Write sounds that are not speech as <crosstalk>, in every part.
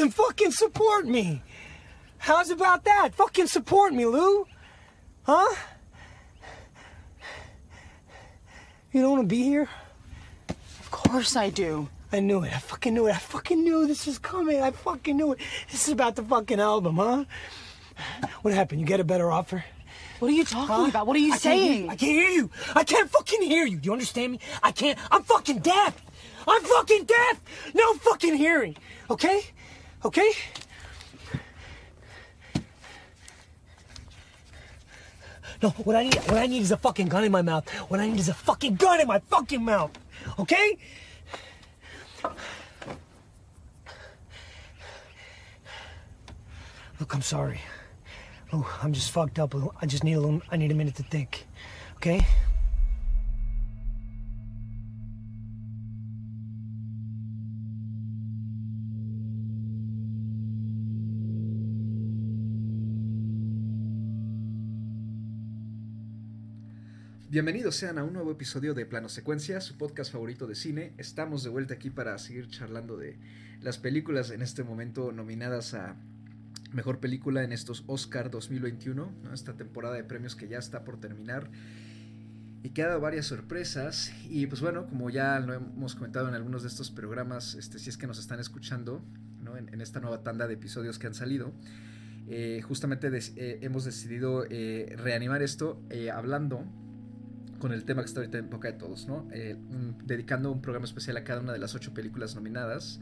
then fucking support me. How's about that? Fucking support me, Lou. Huh? You don't want to be here? Of course I do. I knew it. I fucking knew it. I fucking knew this was coming. I fucking knew it. This is about the fucking album, huh? What happened? You get a better offer? What are you talking Huh? about? What are you I can't saying? I can't hear you. I can't fucking hear you. Do you understand me? I can't. I'm fucking deaf. I'm fucking deaf. No fucking hearing. Okay? Okay? No, what I need, what I need is a fucking gun in my mouth. What I need is a fucking gun in my fucking mouth. Okay? Look, I'm sorry. Oh, I'm just fucked up. I just need a little. I need a minute to think. Okay? Bienvenidos sean a un nuevo episodio de Plano Secuencia, su podcast favorito de cine. Estamos de vuelta aquí para seguir charlando de las películas en este momento nominadas a Mejor Película en estos Oscar 2021, ¿no? esta temporada de premios que ya está por terminar y que ha dado varias sorpresas. Y pues bueno, como ya lo hemos comentado en algunos de estos programas, este, si es que nos están escuchando en, esta nueva tanda de episodios que han salido, eh, justamente eh, hemos decidido eh, reanimar esto hablando con el tema que está ahorita en boca de todos, ¿no? Eh, un- dedicando un programa especial a cada una de las ocho películas nominadas.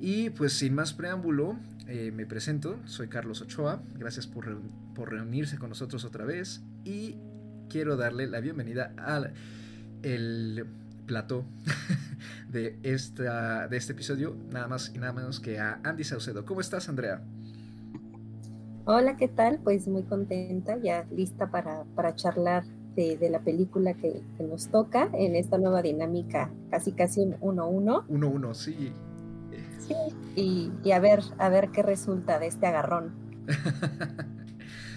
Y pues sin más preámbulo, eh, me presento, soy Carlos Ochoa, gracias por, reun- por reunirse con nosotros otra vez y quiero darle la bienvenida al el plató <laughs> de, esta, de este episodio, nada más y nada menos que a Andy Saucedo. ¿Cómo estás, Andrea? Hola, ¿qué tal? Pues muy contenta, ya lista para, para charlar de, de la película que, que nos toca en esta nueva dinámica, casi casi un 1-1. 1-1, sí. Sí. Y, y a ver, a ver qué resulta de este agarrón. <laughs>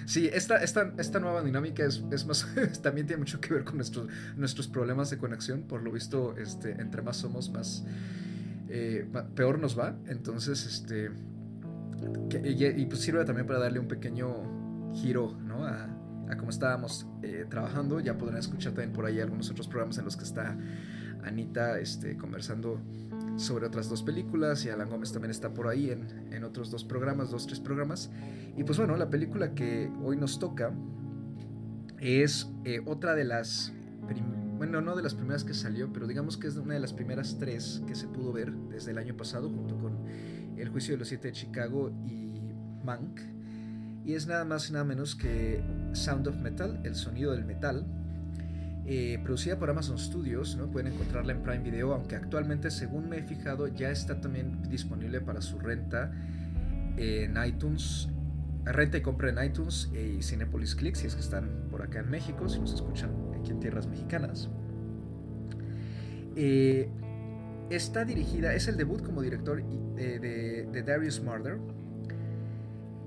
Sí, esta, esta, esta nueva dinámica es, es más, <laughs> también tiene mucho que ver con nuestros, nuestros problemas de conexión. Por lo visto, este, entre más somos, más eh, peor nos va. Entonces, este, que- y, y, pues sirve también para darle un pequeño giro ¿no? a, a cómo estábamos eh, trabajando. Ya podrán escuchar también por ahí algunos otros programas en los que está Anita este, conversando sobre otras dos películas y Alan Gómez también está por ahí en, en otros dos programas, dos, tres programas. Y pues bueno, la película que hoy nos toca es eh, otra de las, bueno, no de las primeras que salió, pero digamos que es una de las primeras tres que se pudo ver desde el año pasado junto con El Juicio de los Siete de Chicago y Mank. Y es nada más y nada menos que Sound of Metal, el sonido del metal, eh, producida por Amazon Studios, ¿no? pueden encontrarla en Prime Video, aunque actualmente, según me he fijado, ya está también disponible para su renta en iTunes, renta y compra en iTunes y Cinepolis Click, si es que están por acá en México, si nos escuchan aquí en tierras mexicanas. Eh, está dirigida, es el debut como director eh, de, de Darius Marder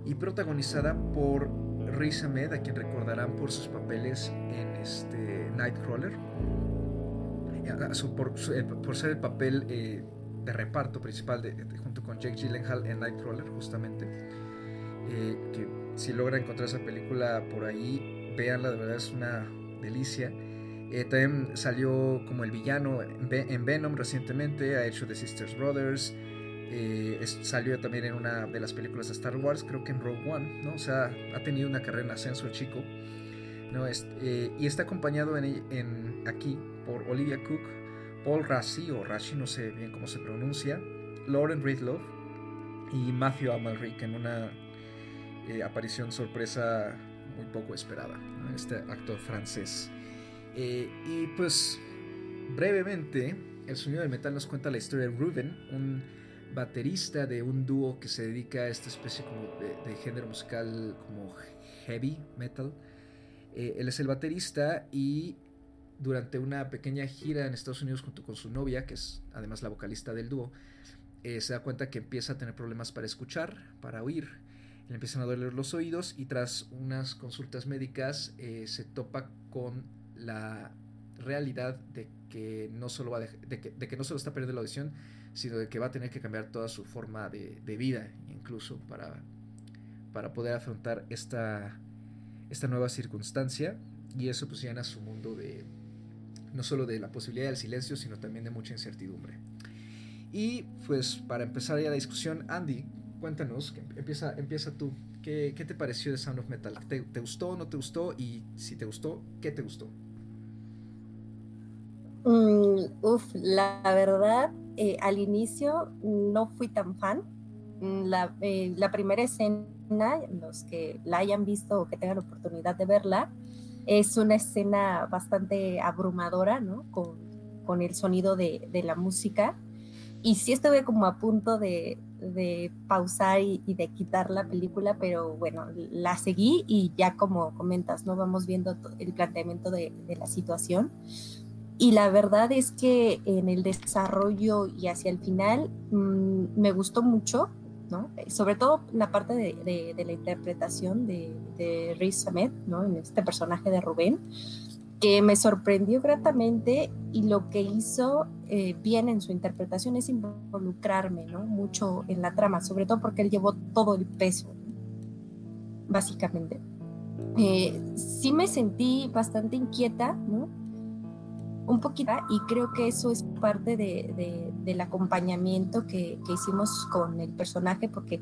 y protagonizada por Riz Ahmed, a quien recordarán por sus papeles en este Nightcrawler, por, eh, por ser el papel eh, de reparto principal junto con Jake Gyllenhaal en Nightcrawler, justamente. Eh, si logran encontrar esa película por ahí, véanla, de verdad es una delicia. Eh, también salió como el villano en Venom recientemente, ha hecho The Sisters Brothers, eh, salió también en una de las películas de Star Wars, creo que en Rogue One, ¿no? O sea, ha tenido una carrera en ascenso el chico, ¿no? Es- eh, y está acompañado en, en- aquí por Olivia Cook, Paul Rassi, o Rashi, no sé bien cómo se pronuncia, Lauren Ridloff y Matthew Amalric en una eh, aparición sorpresa muy poco esperada, ¿no? este actor francés. Y pues brevemente, el sonido del metal nos cuenta la historia de Ruben, un baterista de un dúo que se dedica a esta especie de, género musical como heavy metal. Eh, él es el baterista y durante una pequeña gira en Estados Unidos junto con su novia, que es además la vocalista del dúo, eh, se da cuenta que empieza a tener problemas para escuchar, para oír. Le empiezan a doler los oídos y tras unas consultas médicas eh, se topa con la realidad de que no solo va de, que, no solo está perdiendo la audición, sino de que va a tener que cambiar toda su forma de, de vida, incluso para, para poder afrontar esta, esta nueva circunstancia. Y eso pues llena su mundo de no solo de la posibilidad del silencio, sino también de mucha incertidumbre. Y pues para empezar ya la discusión, Andy, cuéntanos, empieza, empieza tú. ¿Qué, ¿Qué, te pareció de Sound of Metal? ¿Te, ¿Te, gustó no te gustó? Y si te gustó, ¿qué te gustó? Mm, la verdad, eh, al inicio no fui tan fan. Mm, la, eh, la, primera escena, los que la hayan visto o que tengan oportunidad de verla, es una escena bastante abrumadora, ¿no? Con, con el sonido de, de la música y sí estuve como a punto de, de pausar y, de quitar la película, pero bueno, la seguí y ya como comentas, ¿no? Vamos viendo el planteamiento de, de, la situación. Y la verdad es que en el desarrollo y hacia el final mmm, me gustó mucho, ¿no? Sobre todo la parte de, de la interpretación de, de Riz Ahmed, ¿no? En este personaje de Rubén que me sorprendió gratamente y lo que hizo eh, bien en su interpretación es involucrarme ¿no? mucho en la trama, sobre todo porque él llevó todo el peso, básicamente. Eh, sí me sentí bastante inquieta, ¿no? Un poquito, y creo que eso es parte de, de, del acompañamiento que, que hicimos con el personaje, porque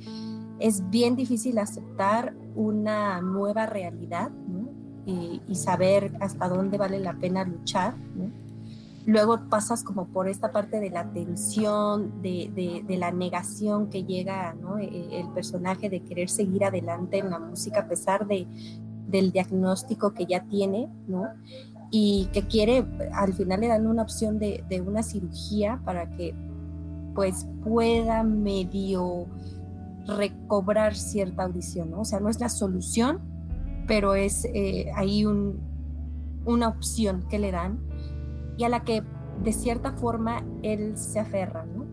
es bien difícil aceptar una nueva realidad, y, saber hasta dónde vale la pena luchar. Luego pasas como por esta parte de la tensión, de, de, la negación que llega ¿no? E, e, el personaje de querer seguir adelante en la música a pesar de, del diagnóstico que ya tiene. Y que quiere, al final le dan una opción de, de una cirugía para que pues pueda medio recobrar cierta audición, ¿no? O sea, no es la solución, pero es eh, ahí un, una opción que le dan y a la que de cierta forma él se aferra, ¿no?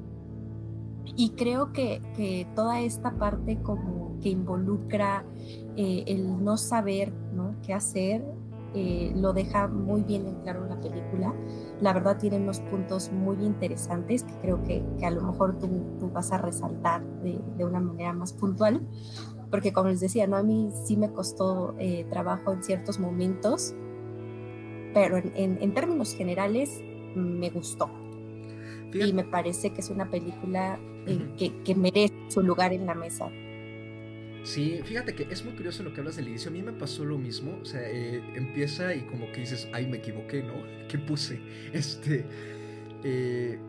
Y creo que, que toda esta parte como que involucra eh, el no saber ¿no? qué hacer, eh, lo deja muy bien en claro en la película. La verdad tiene unos puntos muy interesantes que creo que, que a lo mejor tú, tú vas a resaltar de, de, una manera más puntual porque como les decía, ¿no? a mí sí me costó eh, trabajo en ciertos momentos, pero en, en, en términos generales me gustó. Fíjate. Y me parece que es una película eh, uh -huh. que, que, merece su lugar en la mesa. Sí, fíjate que es muy curioso lo que hablas del inicio. A mí me pasó lo mismo. O sea, eh, empieza y como que dices, ay, me equivoqué, ¿no? <laughs> ¿Qué puse? Este. Eh,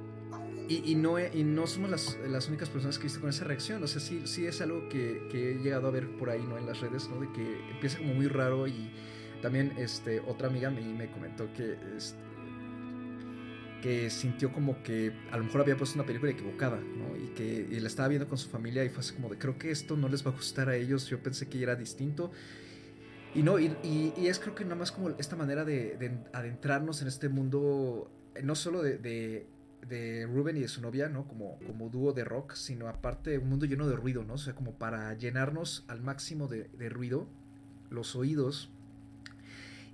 y, no, y no somos las, las únicas personas que viste con esa reacción. O sea, sí, sí es algo que, que, he llegado a ver por ahí, ¿no? En las redes, ¿no? De que empieza como muy raro y también este, otra amiga me, me comentó que, este, que sintió como que a lo mejor había puesto una película equivocada, ¿no? Y que y la estaba viendo con su familia y fue así como de, creo que esto no les va a gustar a ellos, yo pensé que era distinto. Y no, y, es creo que nada más como esta manera de, de adentrarnos en este mundo, no solo de, de de Ruben y de su novia, ¿no? Como, como dúo de rock, sino aparte un mundo lleno de ruido, ¿no? O sea, como para llenarnos al máximo de, de ruido, los oídos.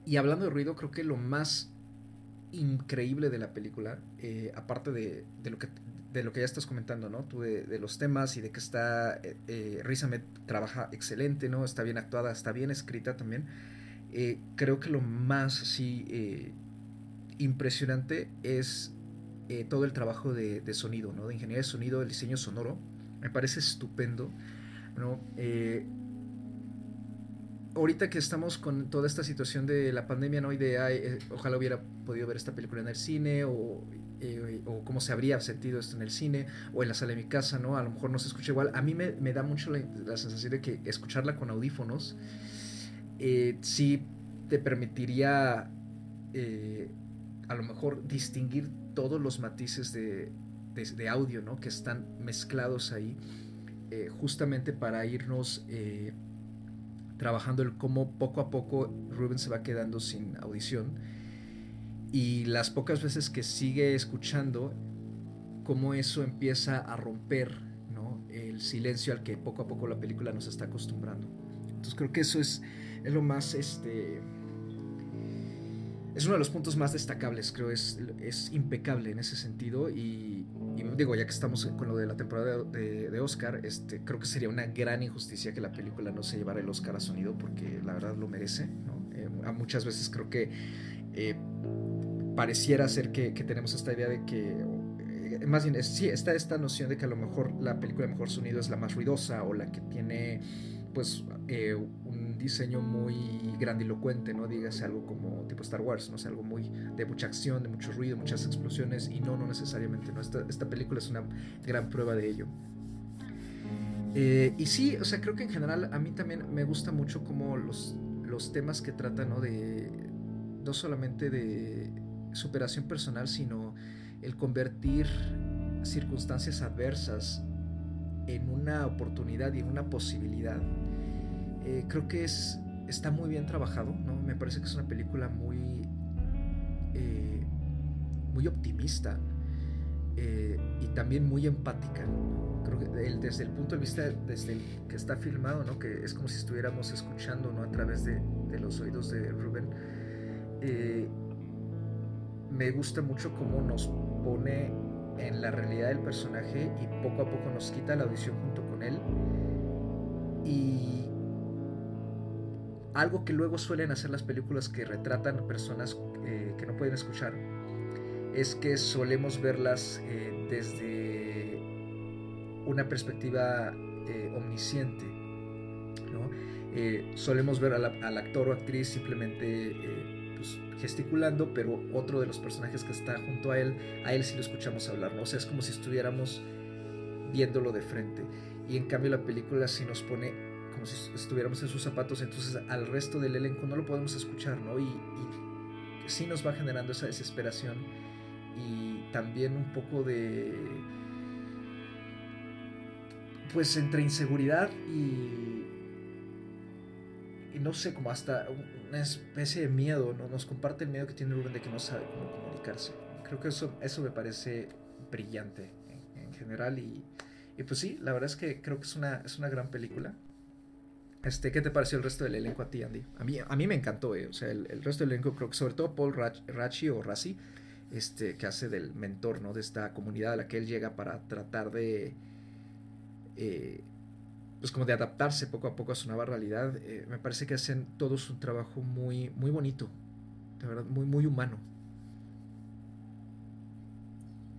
Y hablando de ruido, creo que lo más increíble de la película, eh, aparte de, de, lo que, de lo que ya estás comentando, ¿no? Tú de, de los temas y de que está, eh, eh, trabaja excelente, ¿no? Está bien actuada, está bien escrita también. Eh, creo que lo más, sí, eh, impresionante es eh, todo el trabajo de, de, sonido, ¿no? De ingeniería de sonido, el diseño sonoro. Me parece estupendo, ¿no? Ahorita que estamos con toda esta situación de la pandemia, ¿no? Y de, ay, eh, ojalá hubiera podido ver esta película en el cine o, eh, o cómo se habría sentido esto en el cine o en la sala de mi casa, ¿no? A lo mejor no se escucha igual. A mí me, me da mucho la, la, sensación de que escucharla con audífonos eh, sí te permitiría a lo mejor distinguir todos los matices de, de, audio ¿no? que están mezclados ahí, justamente para irnos trabajando el cómo poco a poco Ruben se va quedando sin audición y las pocas veces que sigue escuchando, cómo eso empieza a romper ¿no? el silencio al que poco a poco la película nos está acostumbrando. Entonces creo que eso es, es lo más... Este, es uno de los puntos más destacables, creo, es, es impecable en ese sentido y, digo, ya que estamos con lo de la temporada de, Oscar, este, creo que sería una gran injusticia que la película no se llevara el Oscar a sonido porque la verdad lo merece. Eh, muchas veces creo que eh, pareciera ser que, tenemos esta idea de que, eh, más bien, sí, está esta noción de que a lo mejor la película de mejor sonido es la más ruidosa o la que tiene, pues, un diseño muy grandilocuente, ¿no? Dígase algo como tipo Star Wars, ¿no? sé, algo muy de mucha acción, de mucho ruido, muchas explosiones, y no, no necesariamente, ¿no? Esta, esta película es una gran prueba de ello. Eh, y sí, o sea, creo que en general a mí también me gusta mucho como los, los temas que tratan, ¿no? De, no solamente de superación personal, sino el convertir circunstancias adversas en una oportunidad y en una posibilidad. Eh, creo que es, está muy bien trabajado, ¿no? Me parece que es una película muy, eh, muy optimista eh, y también muy empática. Creo que desde el punto de vista desde el que está filmado, ¿no? Que es como si estuviéramos escuchando, ¿no? A través de, de los oídos de Rubén. me gusta mucho cómo nos pone en la realidad del personaje y poco a poco nos quita la audición junto con él. Y algo que luego suelen hacer las películas que retratan personas eh, que no pueden escuchar es que solemos verlas eh, desde una perspectiva eh, omnisciente. solemos ver al, actor o actriz simplemente pues, gesticulando, pero otro de los personajes que está junto a él, a él sí lo escuchamos hablar. ¿no? O sea, es como si estuviéramos viéndolo de frente. Y en cambio la película sí nos pone como si estuviéramos en sus zapatos, entonces al resto del elenco no lo podemos escuchar, ¿no? Y, sí nos va generando esa desesperación y también un poco de pues entre inseguridad y y no sé, como hasta una especie de miedo, ¿no? Nos comparte el miedo que tiene Rubén de que no sabe cómo comunicarse. Creo que eso, eso me parece brillante en, general y, y, pues sí, la verdad es que creo que es una, es una gran película. Este, ¿Qué te pareció el resto del elenco a ti, Andy? A mí, a mí me encantó, eh. o sea, el, resto del elenco, creo que sobre todo Paul Rachi o Raci, este, que hace del mentor, ¿no? De esta comunidad a la que él llega para tratar de, eh, pues como de adaptarse poco a poco a su nueva realidad. Eh, me parece que hacen todos un trabajo muy, muy bonito, de verdad, muy, muy humano.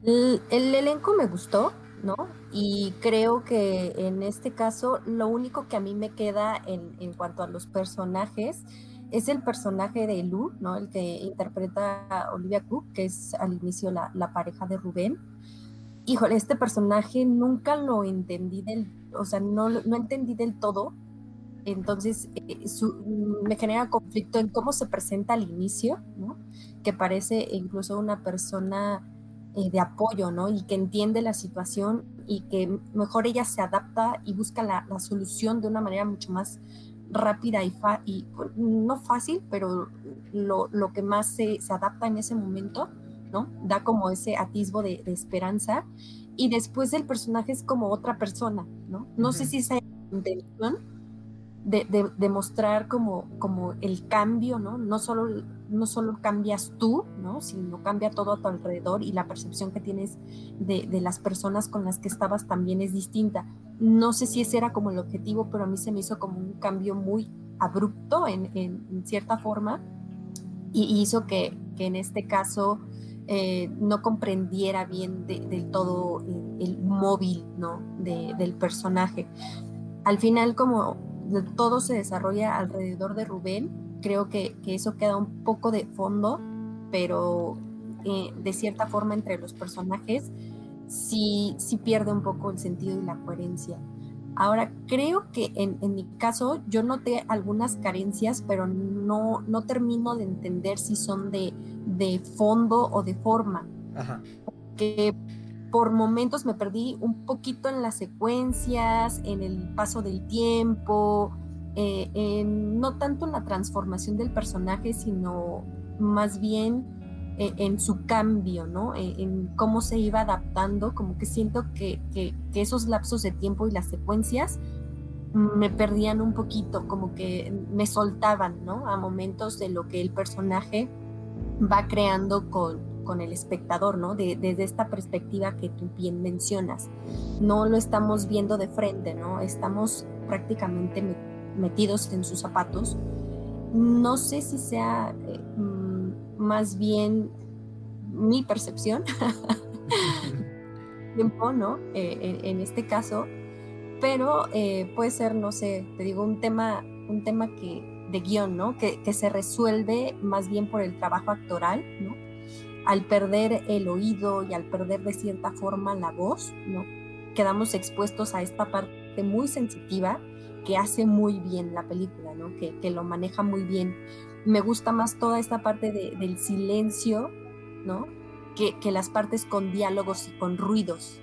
el elenco me gustó, ¿no? Y creo que en este caso lo único que a mí me queda en, en cuanto a los personajes es el personaje de Lu, ¿no? El que interpreta a Olivia Cook, que es al inicio la, la pareja de Rubén. Híjole, este personaje nunca lo entendí del, o sea, no, no entendí del todo. Entonces, eh, me genera conflicto en cómo se presenta al inicio, ¿no? Que parece incluso una persona eh, de apoyo, ¿no? Y que entiende la situación y que mejor ella se adapta y busca la, solución de una manera mucho más rápida y, y no fácil, pero lo, lo que más se, se, adapta en ese momento, ¿no? Da como ese atisbo de, de, esperanza. Y después el personaje es como otra persona, ¿no? No sé si esa intención de, de, mostrar como, como el cambio, ¿no? No solo, no solo cambias tú, ¿no? Sino cambia todo a tu alrededor y la percepción que tienes de, de, las personas con las que estabas también es distinta. No sé si ese era como el objetivo, pero a mí se me hizo como un cambio muy abrupto en, en, cierta forma y hizo que, que en este caso eh, no comprendiera bien del todo el, el móvil, ¿no? del personaje. Al final, como todo se desarrolla alrededor de Rubén. Creo que, eso queda un poco de fondo, pero eh, de cierta forma entre los personajes sí, sí pierde un poco el sentido y la coherencia. Ahora, creo que en, mi caso yo noté algunas carencias, pero no, no termino de entender si son de, de fondo o de forma. Ajá. Que por momentos me perdí un poquito en las secuencias, en el paso del tiempo, eh, no tanto en la transformación del personaje, sino más bien eh, en su cambio, ¿no? Eh, en, cómo se iba adaptando, como que siento que, que, esos lapsos de tiempo y las secuencias me perdían un poquito, como que me soltaban, ¿no? A momentos de lo que el personaje va creando con, con el espectador, ¿no? desde esta perspectiva que tú bien mencionas. No lo estamos viendo de frente, ¿no? Estamos prácticamente metidos en sus zapatos. No sé si sea eh, mm, más bien mi percepción, <laughs> tiempo, ¿no? Eh, en, este caso, pero eh, puede ser, no sé, te digo, un tema, un tema que de guion, ¿no? Que, que se resuelve más bien por el trabajo actoral, ¿no? Al perder el oído y al perder de cierta forma la voz, ¿no? Quedamos expuestos a esta parte muy sensitiva que hace muy bien la película, ¿no? Que, que lo maneja muy bien. Me gusta más toda esta parte de, del silencio, ¿no? Que, que, las partes con diálogos y con ruidos.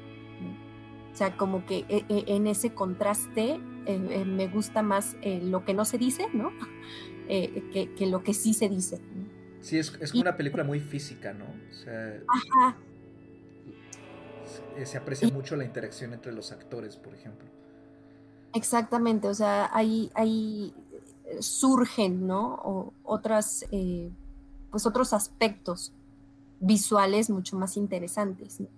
O sea, como que e, e, en ese contraste eh, eh, me gusta más eh, lo que no se dice, ¿no? <laughs> que, que, lo que sí se dice. Sí, es, es como una película muy física, ¿no? O sea, Ajá. Se, aprecia mucho la interacción entre los actores, por ejemplo. Exactamente, o sea, ahí, ahí surgen, ¿no? O otras, eh, pues otros aspectos visuales mucho más interesantes. ¿no?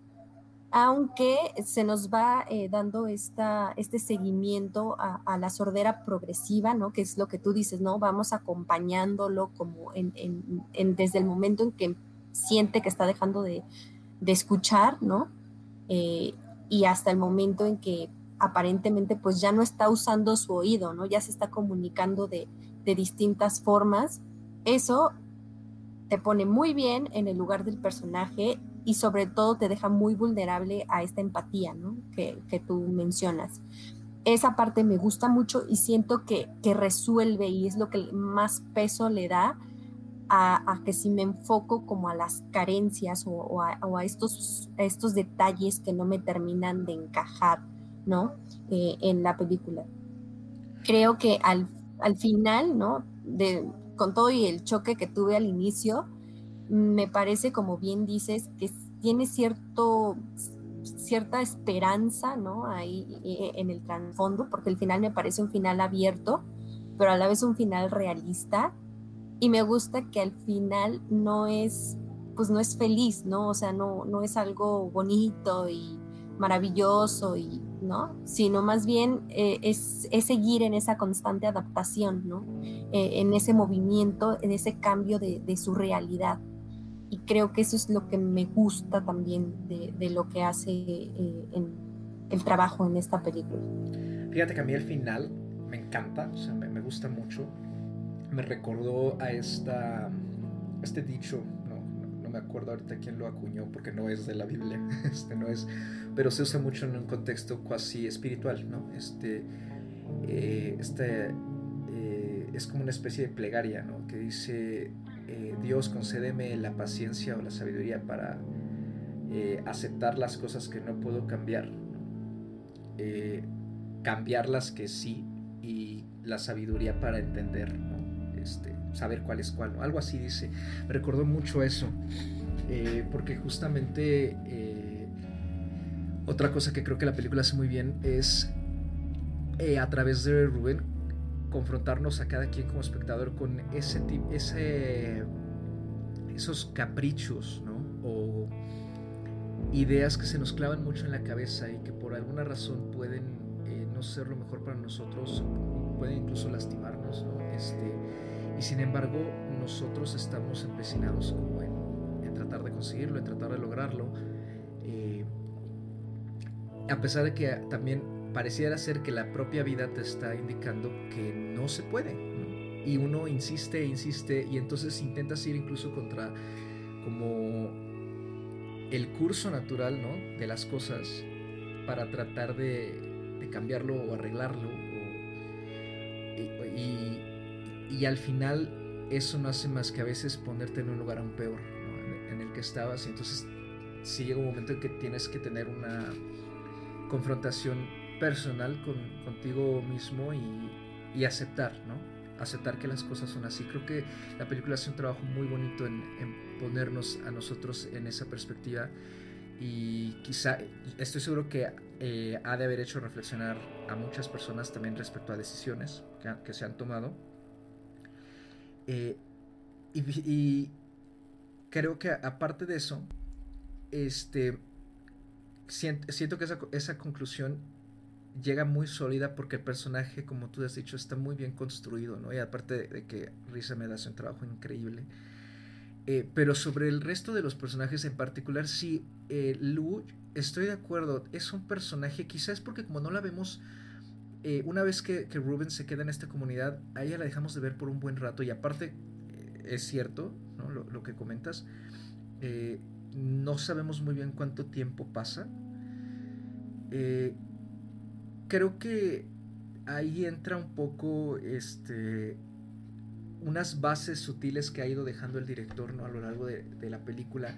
Aunque se nos va eh, dando esta, este seguimiento a, la sordera progresiva, ¿no? Que es lo que tú dices, ¿no? Vamos acompañándolo como desde el momento en que siente que está dejando de, escuchar, ¿no? Eh, y hasta el momento en que aparentemente pues ya no está usando su oído, ¿no? Ya se está comunicando de, de distintas formas. Eso te pone muy bien en el lugar del personaje y sobre todo te deja muy vulnerable a esta empatía ¿no? que, que, tú mencionas. Esa parte me gusta mucho y siento que, que resuelve y es lo que más peso le da a, a, que si me enfoco como a las carencias o, a, a, estos, estos detalles que no me terminan de encajar ¿no? Eh, en la película. Creo que al, al final, ¿no? De, con todo y el choque que tuve al inicio, me parece, como bien dices, que tiene cierto, cierta esperanza, ¿no? Ahí eh, en el trasfondo, porque el final me parece un final abierto, pero a la vez un final realista. Y me gusta que al final no es, pues no es feliz, ¿no? O sea, no, no es algo bonito y maravilloso y, ¿no? Sino más bien eh, es, seguir en esa constante adaptación, ¿no? Eh, en ese movimiento, en ese cambio de, de su realidad y creo que eso es lo que me gusta también de, lo que hace eh, el trabajo en esta película. Fíjate que a mí el final me encanta, o sea, me, gusta mucho. Me recordó a esta, este dicho, no, no, me acuerdo ahorita quién lo acuñó porque no es de la Biblia, <laughs> este no es, pero se usa mucho en un contexto cuasi espiritual, ¿no? Este, eh, este eh, es como una especie de plegaria, ¿no? Que dice, eh, Dios concédeme la paciencia o la sabiduría para eh, aceptar las cosas que no puedo cambiar, eh, cambiar las que sí y la sabiduría para entender, este, saber cuál es cuál. Algo así dice. Me recordó mucho eso, porque justamente otra cosa que creo que la película hace muy bien es a través de Rubén confrontarnos a cada quien como espectador con ese, ese esos caprichos, ¿no? O ideas que se nos clavan mucho en la cabeza y que por alguna razón pueden eh, no ser lo mejor para nosotros, pueden incluso lastimarnos, ¿no? Este, y sin embargo, nosotros estamos empecinados como en, en tratar de conseguirlo, en tratar de lograrlo. Eh, a pesar de que también pareciera ser que la propia vida te está indicando que no se puede. Y uno insiste, insiste, y entonces intentas ir incluso contra como el curso natural ¿no? de las cosas para tratar de, cambiarlo o arreglarlo. y, al final eso no hace más que a veces ponerte en un lugar aún peor en el que estabas. Y entonces sí llega un momento en que tienes que tener una confrontación personal con, contigo mismo y, aceptar, ¿no? Aceptar que las cosas son así. Creo que la película hace un trabajo muy bonito en, ponernos a nosotros en esa perspectiva y quizá, estoy seguro que eh, ha de haber hecho reflexionar a muchas personas también respecto a decisiones que, se han tomado. Eh, y, creo que aparte de eso, este, siento, que esa, esa conclusión llega muy sólida porque el personaje, como tú has dicho, está muy bien construido, ¿no? Y aparte de, que Risa me hace un trabajo increíble. Eh, pero sobre el resto de los personajes en particular, sí, eh, Lu, estoy de acuerdo, es un personaje, quizás porque como no la vemos, eh, una vez que, que, Ruben se queda en esta comunidad, a ella la dejamos de ver por un buen rato y aparte, es cierto, ¿no? lo, que comentas, no sabemos muy bien cuánto tiempo pasa. Creo que ahí entra un poco este unas bases sutiles que ha ido dejando el director ¿no? a lo largo de, la película,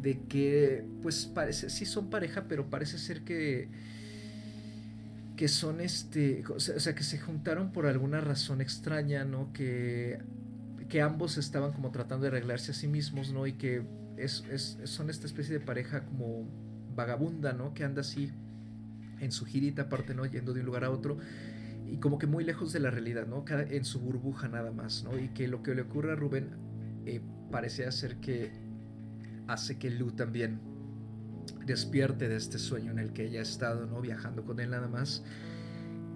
de que pues parece, sí son pareja, pero parece ser que que son este, o sea, que se juntaron por alguna razón extraña, ¿no? Que, que ambos estaban como tratando de arreglarse a sí mismos, ¿no? Y que es, es, son esta especie de pareja como vagabunda, ¿no? Que anda así en su girita aparte, ¿no? Yendo de un lugar a otro y como que muy lejos de la realidad, ¿no? Cada, en su burbuja nada más, ¿no? Y que lo que le ocurre a Rubén eh, parece ser que hace que Lu también despierte de este sueño en el que ella ha estado, ¿no? Viajando con él nada más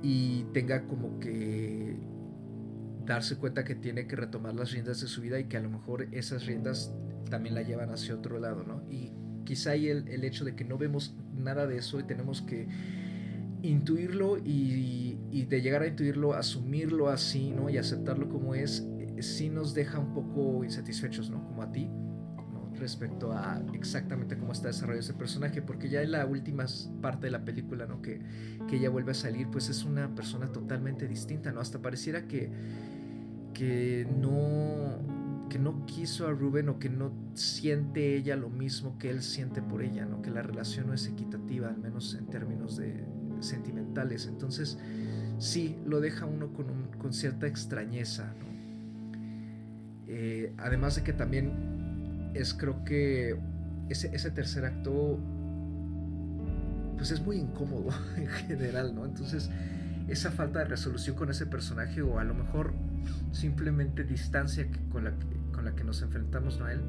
y tenga como que darse cuenta que tiene que retomar las riendas de su vida y que a lo mejor esas riendas también la llevan hacia otro lado, ¿no? Y quizá ahí el, el hecho de que no vemos nada de eso y tenemos que intuirlo y, de llegar a intuirlo, asumirlo así, ¿no? Y aceptarlo como es, eh, sí nos deja un poco insatisfechos, ¿no? Como a ti, ¿no? Respecto a exactamente cómo está desarrollado ese personaje, porque ya en la última parte de la película, ¿no? Que, que ella vuelve a salir, pues es una persona totalmente distinta, ¿no? Hasta pareciera que, que no que no quiso a Rubén o que no siente ella lo mismo que él siente por ella, ¿no? Que la relación no es equitativa, al menos en términos de, sentimentales. Entonces, sí, lo deja uno con, cierta extrañeza. Eh, además de que también es, creo que ese, ese, tercer acto, pues es muy incómodo <laughs> en general, ¿no? Entonces, esa falta de resolución con ese personaje o a lo mejor simplemente distancia con la que, con que nos enfrentamos a él,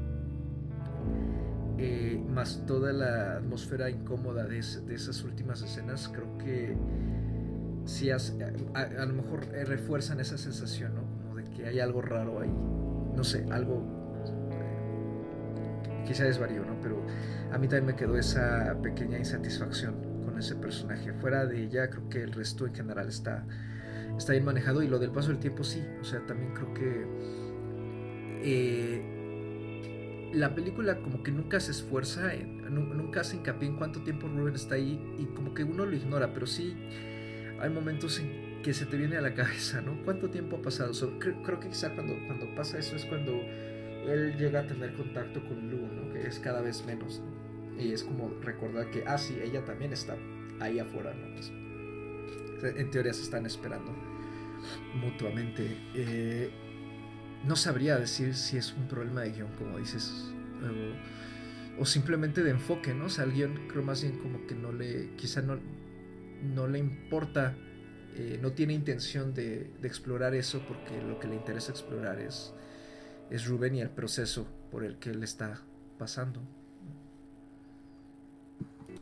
eh, más toda la atmósfera incómoda de, esas últimas escenas, creo que sí a, a, lo mejor eh, refuerzan esa sensación, ¿no? De que hay algo raro ahí, no sé, algo eh, quizá desvarío, ¿no? Pero a mí también me quedó esa pequeña insatisfacción con ese personaje. Fuera de ella, creo que el resto en general está, está bien manejado y lo del paso del tiempo sí, o sea, también creo que... Eh, la película como que nunca se esfuerza, nunca hace hincapié en cuánto tiempo Ruben está ahí y como que uno lo ignora, pero sí hay momentos en que se te viene a la cabeza, ¿no? ¿Cuánto tiempo ha pasado? creo, que quizá cuando, cuando pasa eso es cuando él llega a tener contacto con Lu, ¿no? Que es cada vez menos. Y es como recordar que, ah, sí, ella también está ahí afuera, ¿no? en teoría se están esperando mutuamente. Eh, no sabría decir si es un problema de guion, como dices, o, simplemente de enfoque, ¿no? O sea, al guion creo más bien como que no le, quizá no, no le importa, eh, no tiene intención de, explorar eso porque lo que le interesa explorar es, es Rubén y el proceso por el que él está pasando.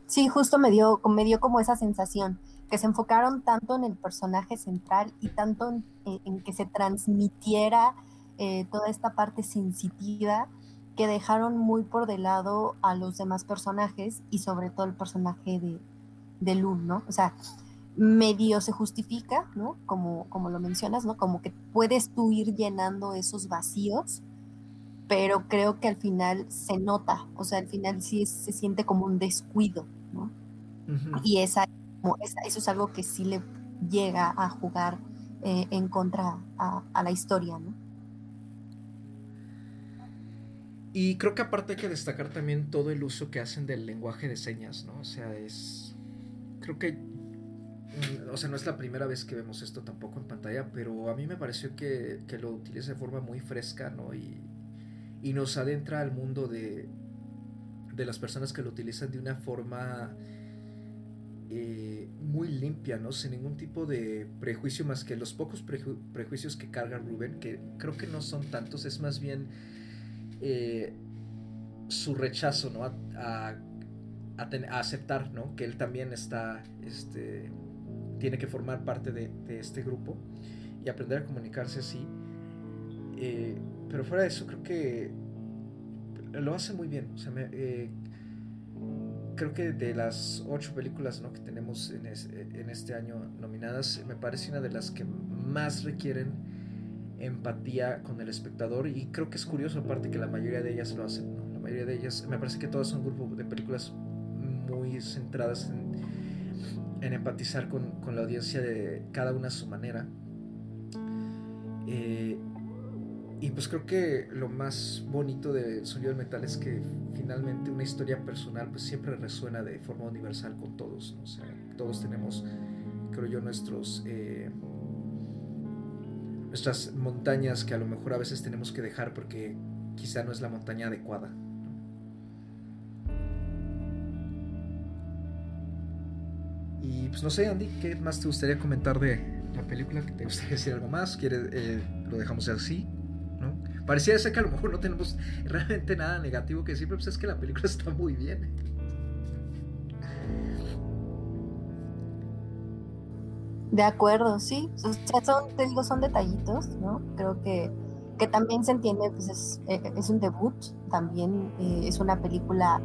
Sí, justo me dio, me dio como esa sensación, que se enfocaron tanto en el personaje central y tanto en que se transmitiera eh, toda esta parte sensitiva que dejaron muy por de lado a los demás personajes y sobre todo el personaje de, de ¿no? O sea, medio se justifica, ¿no? Como, como lo mencionas, ¿no? Como que puedes tú ir llenando esos vacíos, pero creo que al final se nota, o sea, al final sí se siente como un descuido, ¿no? Y esa, eso es algo que sí le llega a jugar eh, en contra a, a la historia, ¿no? Y creo que aparte hay que destacar también todo el uso que hacen del lenguaje de señas, ¿no? O sea, es... Creo que... Mm, o sea, no es la primera vez que vemos esto tampoco en pantalla, pero a mí me pareció que, lo utiliza de forma muy fresca, ¿no? Y, y nos adentra al mundo de, de las personas que lo utilizan de una forma eh, muy limpia, ¿no? Sin ningún tipo de prejuicio más que los pocos prejuicios que carga Rubén, que creo que no son tantos, es más bien eh, su rechazo, ¿no? A, aceptar, ¿no? Que él también está, este, tiene que formar parte de, este grupo y aprender a comunicarse así. Eh, pero fuera de eso, creo que lo hace muy bien. O sea, eh, creo que de las ocho películas ¿no? que tenemos en, en, este año nominadas, me parece una de las que más requieren empatía con el espectador y creo que es curioso aparte que la mayoría de ellas lo hacen. ¿no? mayoría de ellas, me parece que todas son un grupo de películas muy centradas en, empatizar con, con, la audiencia de cada una a su manera. Eh, y pues creo que lo más bonito de Sonido del Metal es que finalmente una historia personal pues siempre resuena de forma universal con todos. Todos tenemos, creo yo, nuestros... Eh, nuestras montañas que a lo mejor a veces tenemos que dejar porque quizá no es la montaña adecuada. Y pues no sé, Andy, ¿qué más te gustaría comentar de la película? ¿Te gustaría decir algo más? ¿Quieres, eh, lo dejamos así? ¿no? Parecía ser que a lo mejor no tenemos realmente nada negativo que decir, pero pues es que la película está muy bien. De acuerdo, sí. O sea, son, te digo, son detallitos, ¿no? Creo que, que también se entiende, pues es, eh, es un debut, también eh, es una película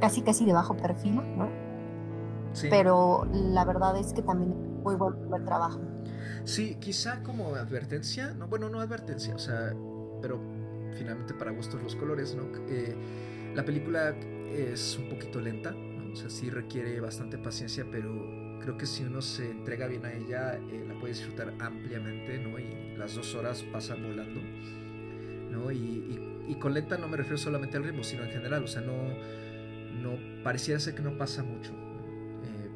casi casi de bajo perfil, ¿no? Pero la verdad es que también es muy buen primer trabajo. Sí, quizá como advertencia, no, bueno, no advertencia, o sea, pero finalmente para gustos los colores, ¿no? Eh, la película es un poquito lenta, ¿no? o sea, sí requiere bastante paciencia, pero creo que si uno se entrega bien a ella, eh, la puede disfrutar ampliamente, ¿no? Y las dos horas pasan volando, ¿no? Y, y, lenta no me refiero solamente al ritmo, sino en general, o sea, no, no pareciera ser que no pasa mucho,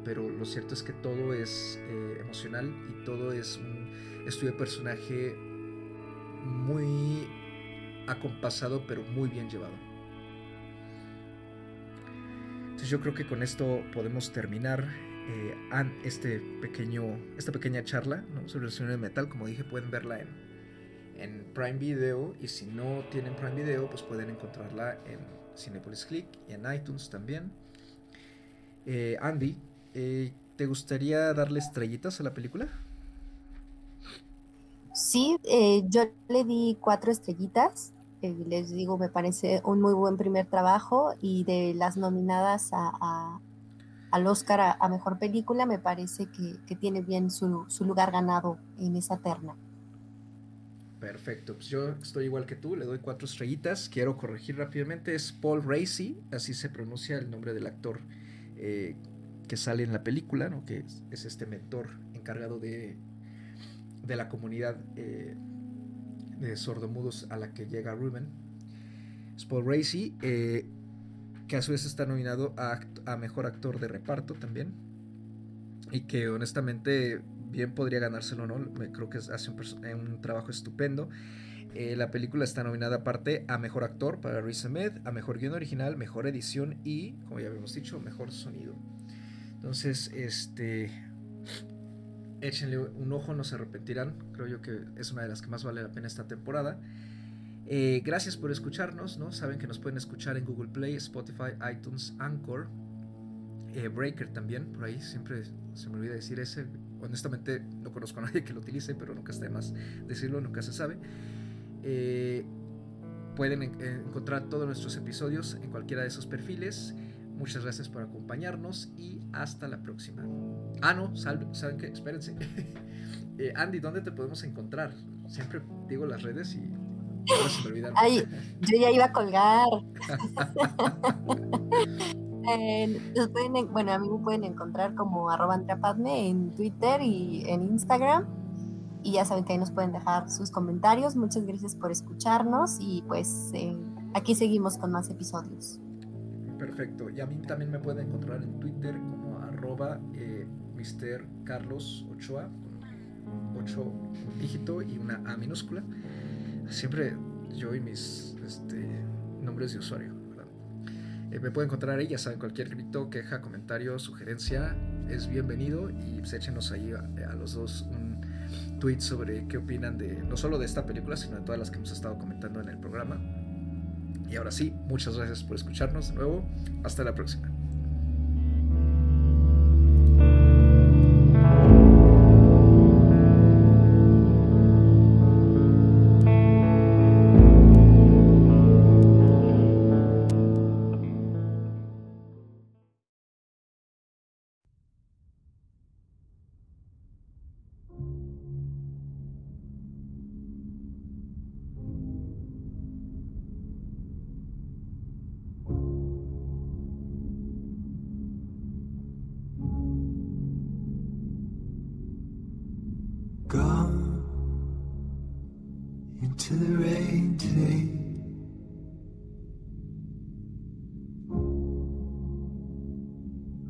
pero lo cierto es que todo es eh, emocional y todo es un estudio de personaje muy acompasado, pero muy bien llevado. Entonces yo creo que con esto podemos terminar eh, este pequeño, esta pequeña charla sobre el sonido de metal. Como dije, pueden verla en, en Prime Video y si no tienen Prime Video, pues pueden encontrarla en Cinepolis Click y en iTunes también. Eh, Andy, eh, ¿te gustaría darle estrellitas a la película? Sí, eh, yo le di cuatro estrellitas. Les digo, me parece un muy buen primer trabajo y de las nominadas a, al Oscar a, Mejor Película, me parece que, tiene bien su, lugar ganado en esa terna. Perfecto, pues yo estoy igual que tú, le doy cuatro estrellitas. Quiero corregir rápidamente, es Paul Racy, así se pronuncia el nombre del actor que sale en la película, ¿no? que es, este mentor encargado de, de la comunidad eh, de sordomudos a la que llega Ruben. Es Paul Racy, eh, que a su vez está nominado a, a, Mejor Actor de Reparto también. Y que honestamente bien podría ganárselo, ¿no? Creo que hace un, trabajo estupendo. Eh, la película está nominada aparte a Mejor Actor para Riz Ahmed, a Mejor Guión Original, Mejor Edición y, como ya habíamos dicho, Mejor Sonido. Entonces, este, échenle un ojo, no se arrepentirán. Creo yo que es una de las que más vale la pena esta temporada. Eh, gracias por escucharnos, ¿no? Saben que nos pueden escuchar en Google Play, Spotify, iTunes, Anchor, eh, Breaker también, por ahí siempre se me olvida decir ese. Honestamente no conozco a nadie que lo utilice, pero nunca está de más decirlo, nunca se sabe. Eh, pueden encontrar todos nuestros episodios en cualquiera de esos perfiles. Muchas gracias por acompañarnos y hasta la próxima. Ah, no, ¿saben qué? Espérense. <laughs> Andy, ¿dónde te podemos encontrar? Siempre digo las redes y Ay, yo ya iba a colgar. <laughs> bueno, a mí me pueden encontrar como arroba en Twitter y en Instagram. Y ya saben que ahí nos pueden dejar sus comentarios. Muchas gracias por escucharnos y pues eh, aquí seguimos con más episodios. Perfecto. Y a mí también me pueden encontrar en Twitter como arroba eh, Mr. Carlos Ochoa, con 8 dígito y una A minúscula. Siempre yo y mis este, nombres de usuario. Eh, me pueden encontrar ahí, ya saben, cualquier grito, queja, comentario, sugerencia es bienvenido y pues, échenos ahí a, los dos un tweet sobre qué opinan de no solo de esta película, sino de todas las que hemos estado comentando en el programa. Y ahora sí, muchas gracias por escucharnos de nuevo. Hasta la próxima. Into the rain today.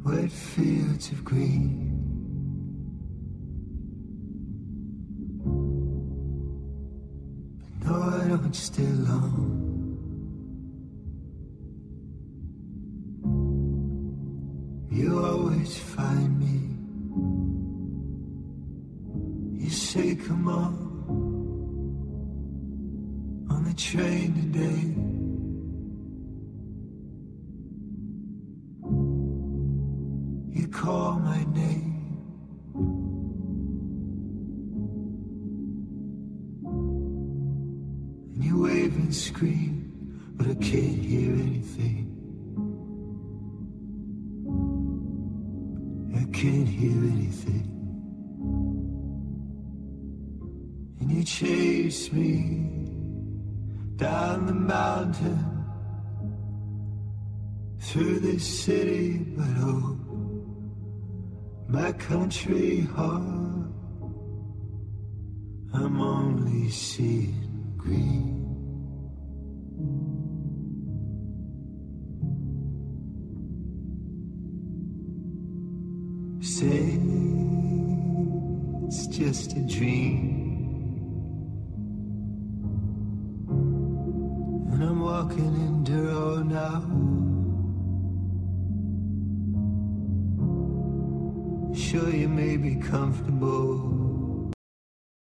Wet fields of green. You wave and scream, but I can't hear anything. I can't hear anything. And you chase me down the mountain through this city, but oh, my country heart, I'm only seeing green.